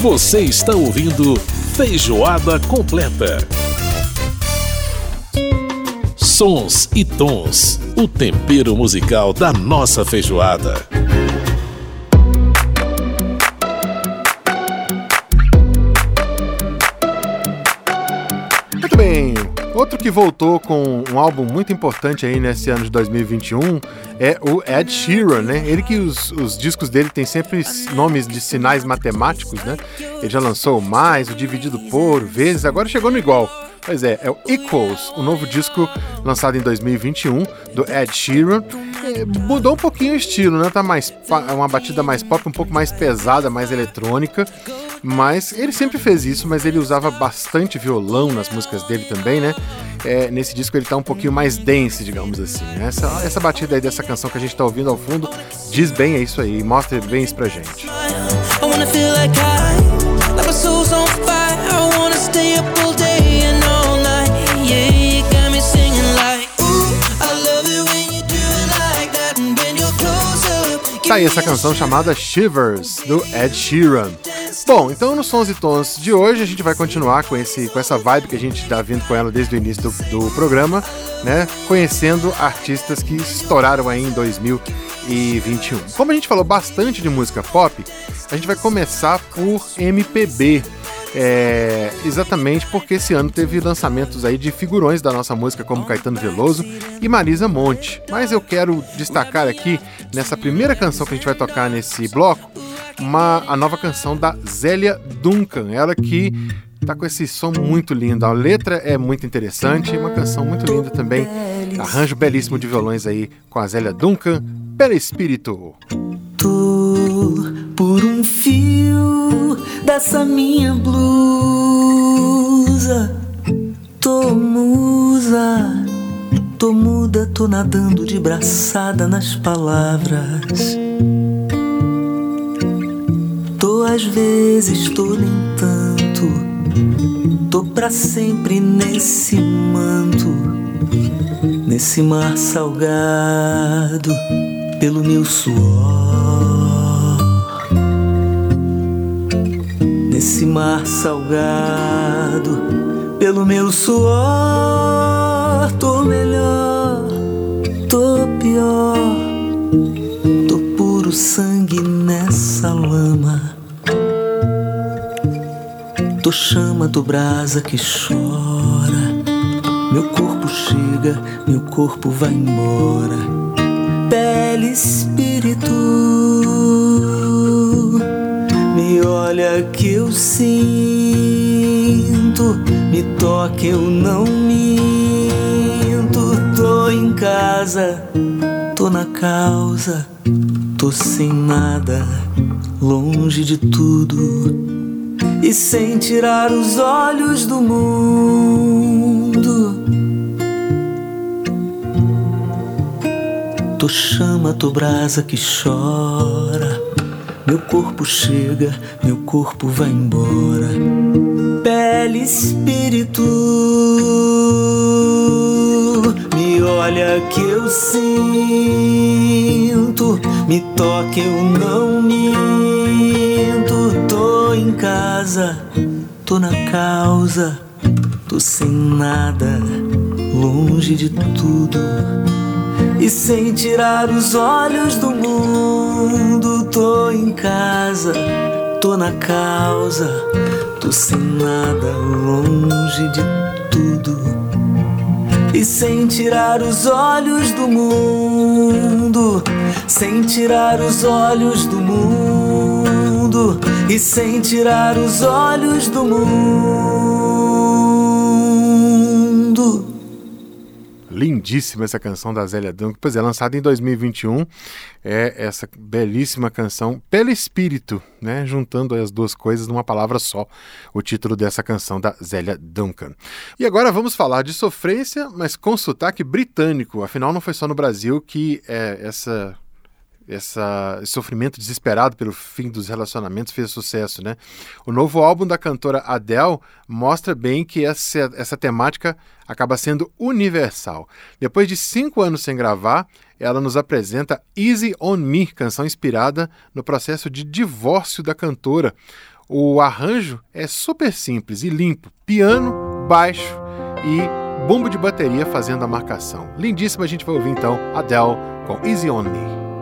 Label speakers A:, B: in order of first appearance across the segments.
A: Você está ouvindo Feijoada Completa. Sons e tons, o tempero musical da nossa feijoada.
B: Outro que voltou com um álbum muito importante aí nesse ano de 2021 é o Ed Sheeran, né? Ele que os, os discos dele tem sempre nomes de sinais matemáticos, né? Ele já lançou o mais, o dividido por, vezes, agora chegou no igual. Pois é, é o Equals, o novo disco lançado em 2021 do Ed Sheeran. É, mudou um pouquinho o estilo, né? Tá mais uma batida mais pop, um pouco mais pesada, mais eletrônica. Mas ele sempre fez isso, mas ele usava bastante violão nas músicas dele também, né? É, nesse disco ele tá um pouquinho mais dance, digamos assim. Né? Essa, essa batida aí dessa canção que a gente tá ouvindo ao fundo diz bem é isso aí, mostra bem isso pra gente. Tá aí essa canção chamada Shivers, do Ed Sheeran. Bom, então nos Sons e Tons de hoje a gente vai continuar com, esse, com essa vibe que a gente está vindo com ela desde o início do, do programa, né? Conhecendo artistas que estouraram aí em 2021. Como a gente falou bastante de música pop, a gente vai começar por MPB. É, exatamente porque esse ano teve lançamentos aí de figurões da nossa música como Caetano Veloso e Marisa Monte. Mas eu quero destacar aqui nessa primeira canção que a gente vai tocar nesse bloco uma, a nova canção da Zélia Duncan, ela que tá com esse som muito lindo. A letra é muito interessante, uma canção muito linda também. Arranjo belíssimo de violões aí com a Zélia Duncan, pelo espírito.
C: Tô por um fio dessa minha blusa. Tô musa, tô muda, tô nadando de braçada nas palavras às vezes tô nem tanto. Tô pra sempre nesse manto, nesse mar salgado pelo meu suor. Nesse mar salgado pelo meu suor, tô melhor, tô pior, tô puro sangue Tô chama, tô brasa que chora. Meu corpo chega, meu corpo vai embora. Pele, espírito, me olha que eu sinto, me toque, eu não minto. Tô em casa, tô na causa, tô sem nada, longe de tudo e sem tirar os olhos do mundo. Tô chama, tô brasa que chora. Meu corpo chega, meu corpo vai embora. Pele, espírito, me olha que eu sinto, me toque, eu não minto casa, tô na causa, tô sem nada, longe de tudo. E sem tirar os olhos do mundo, tô em casa, tô na causa, tô sem nada, longe de tudo. E sem tirar os olhos do mundo, sem tirar os olhos do mundo e sem tirar os olhos do mundo.
B: Lindíssima essa canção da Zélia Duncan, pois é, lançada em 2021, é essa belíssima canção Pelo Espírito, né, juntando as duas coisas numa palavra só, o título dessa canção da Zélia Duncan. E agora vamos falar de sofrência, mas com sotaque britânico, afinal não foi só no Brasil que é, essa essa, esse sofrimento desesperado pelo fim dos relacionamentos fez sucesso, né? O novo álbum da cantora Adele mostra bem que essa, essa temática acaba sendo universal. Depois de cinco anos sem gravar, ela nos apresenta Easy on Me, canção inspirada no processo de divórcio da cantora.
D: O arranjo é super simples e limpo: piano, baixo e bumbo de bateria fazendo a marcação. Lindíssimo, a gente vai ouvir então Adele com Easy On Me.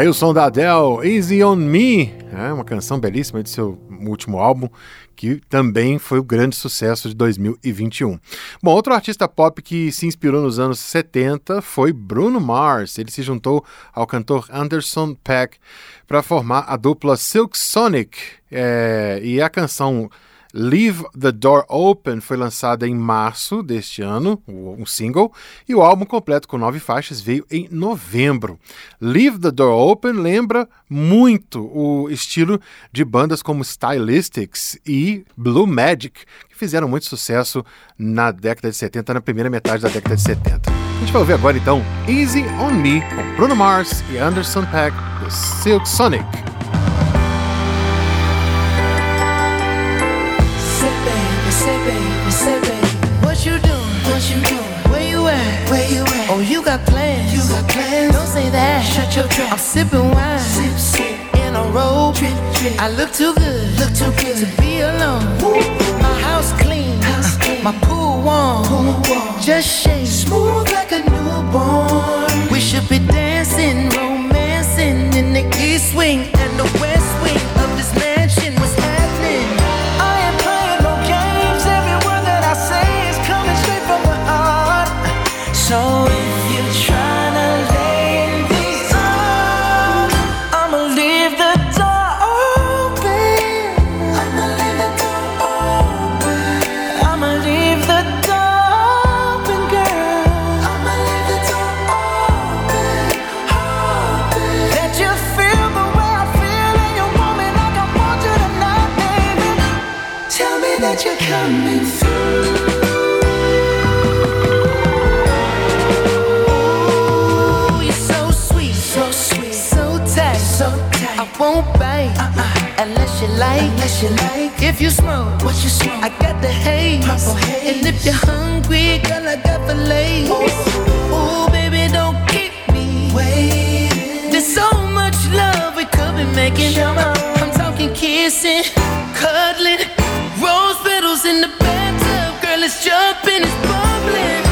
D: Aí o som da Adele, Easy On Me, é uma canção belíssima de seu último álbum, que também foi o grande sucesso de 2021. Bom, outro artista pop que se inspirou nos anos 70 foi Bruno Mars. Ele se juntou ao cantor Anderson Paak para formar a dupla Silk Sonic. É, e a canção Leave the Door Open foi lançada em março deste ano, um single, e o álbum completo com nove faixas veio em novembro. Leave the Door Open lembra muito o estilo de bandas como Stylistics e Blue Magic, que fizeram muito sucesso na década de 70, na primeira metade da década de 70. A gente vai ouvir agora então Easy on Me com Bruno Mars e Anderson Paak do Silk Sonic.
E: Baby, say baby. What you doing? What you doing? Where you at? Where you at? Oh, you got plans. You got plans. Don't say that. Shut your trap. I'm sipping wine. Sip, sip. In a robe. Trip, trip. I look too good. Look too good to be alone. My house clean. House clean. My pool warm. Pool warm. Just shake. Smooth like a newborn. We should be dancing, romancing in the east wing like, unless you like. If you smoke, what you smoke, I got the haze. Purple haze. And if you're hungry, girl, I got the lace. Oh. Ooh baby, don't keep me waiting. There's so much love we could be making. I'm talking kissing, cuddling, rose petals in the bathtub, girl, it's jumping, it's bubbling.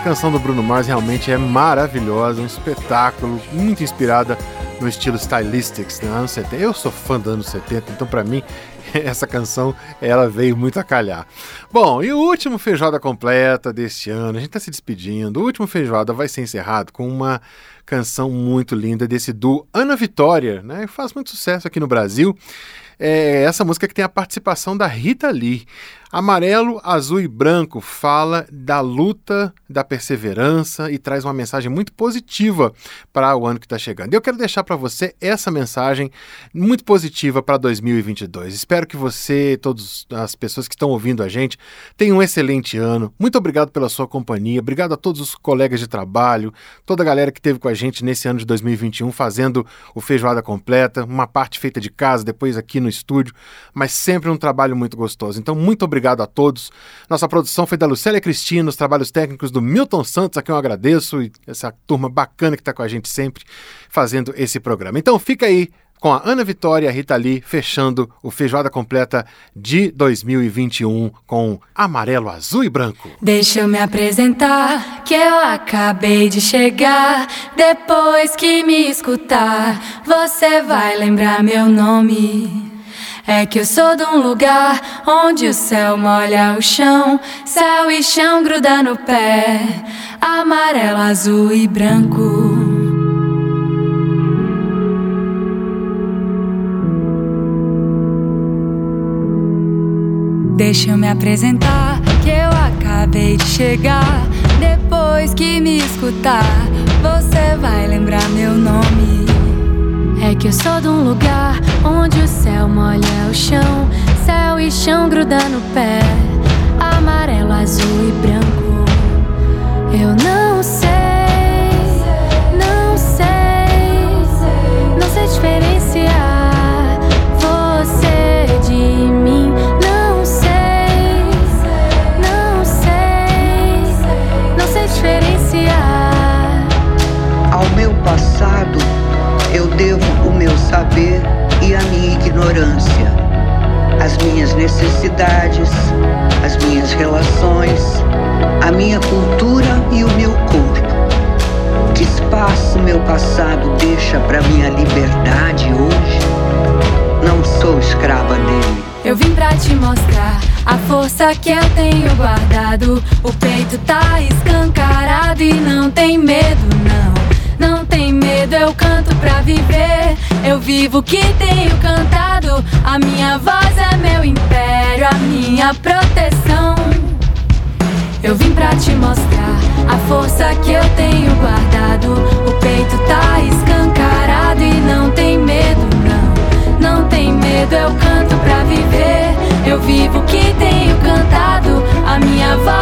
B: Canção do Bruno Mars realmente é maravilhosa, um espetáculo, muito inspirada no estilo Stylistics, né, anos 70. Eu sou fã dos anos 70, então para mim essa canção ela veio muito a calhar. Bom, e o último feijoada completa deste ano, a gente está se despedindo. O último feijoada vai ser encerrado com uma canção muito linda desse do Ana Vitória, né? Faz muito sucesso aqui no Brasil. É essa música que tem a participação da Rita Lee. Amarelo, azul e branco fala da luta, da perseverança e traz uma mensagem muito positiva para o ano que está chegando. Eu quero deixar para você essa mensagem muito positiva para 2022. Espero que você, todas as pessoas que estão ouvindo a gente, tenham um excelente ano. Muito obrigado pela sua companhia, obrigado a todos os colegas de trabalho, toda a galera que esteve com a gente nesse ano de 2021 fazendo o Feijoada Completa, uma parte feita de casa, depois aqui no estúdio, mas sempre um trabalho muito gostoso. Então, muito obrigado a todos. Nossa produção foi da Lucélia Cristina, os trabalhos técnicos do Milton Santos, a quem eu agradeço, e essa turma bacana que está com a gente sempre fazendo esse programa. Então fica aí com a Ana Vitória e a Rita Lee fechando o Feijoada Completa de 2021 com amarelo, azul e branco.
D: Deixa eu me apresentar, que eu acabei de chegar. Depois que me escutar, você vai lembrar meu nome. É que eu sou de um lugar onde o céu molha o chão, céu e chão gruda no pé, amarelo, azul e branco. Deixa eu me apresentar, que eu acabei de chegar. Depois que me escutar, você vai lembrar meu nome. É que eu sou de um lugar onde o céu molha o chão, céu e chão gruda no pé, amarelo, azul e branco. Eu não sei,
F: Eu
D: vim pra te mostrar a força que eu tenho guardado. O peito tá escancarado e não tem medo, não. Não tem medo, eu canto pra viver. Eu vivo o que tenho cantado. A minha voz é meu império, a minha proteção. Eu vim pra te mostrar a força que eu tenho guardado. O peito tá escancarado e não tem medo, tem medo, eu canto pra viver. Eu vivo o que tenho cantado. A minha voz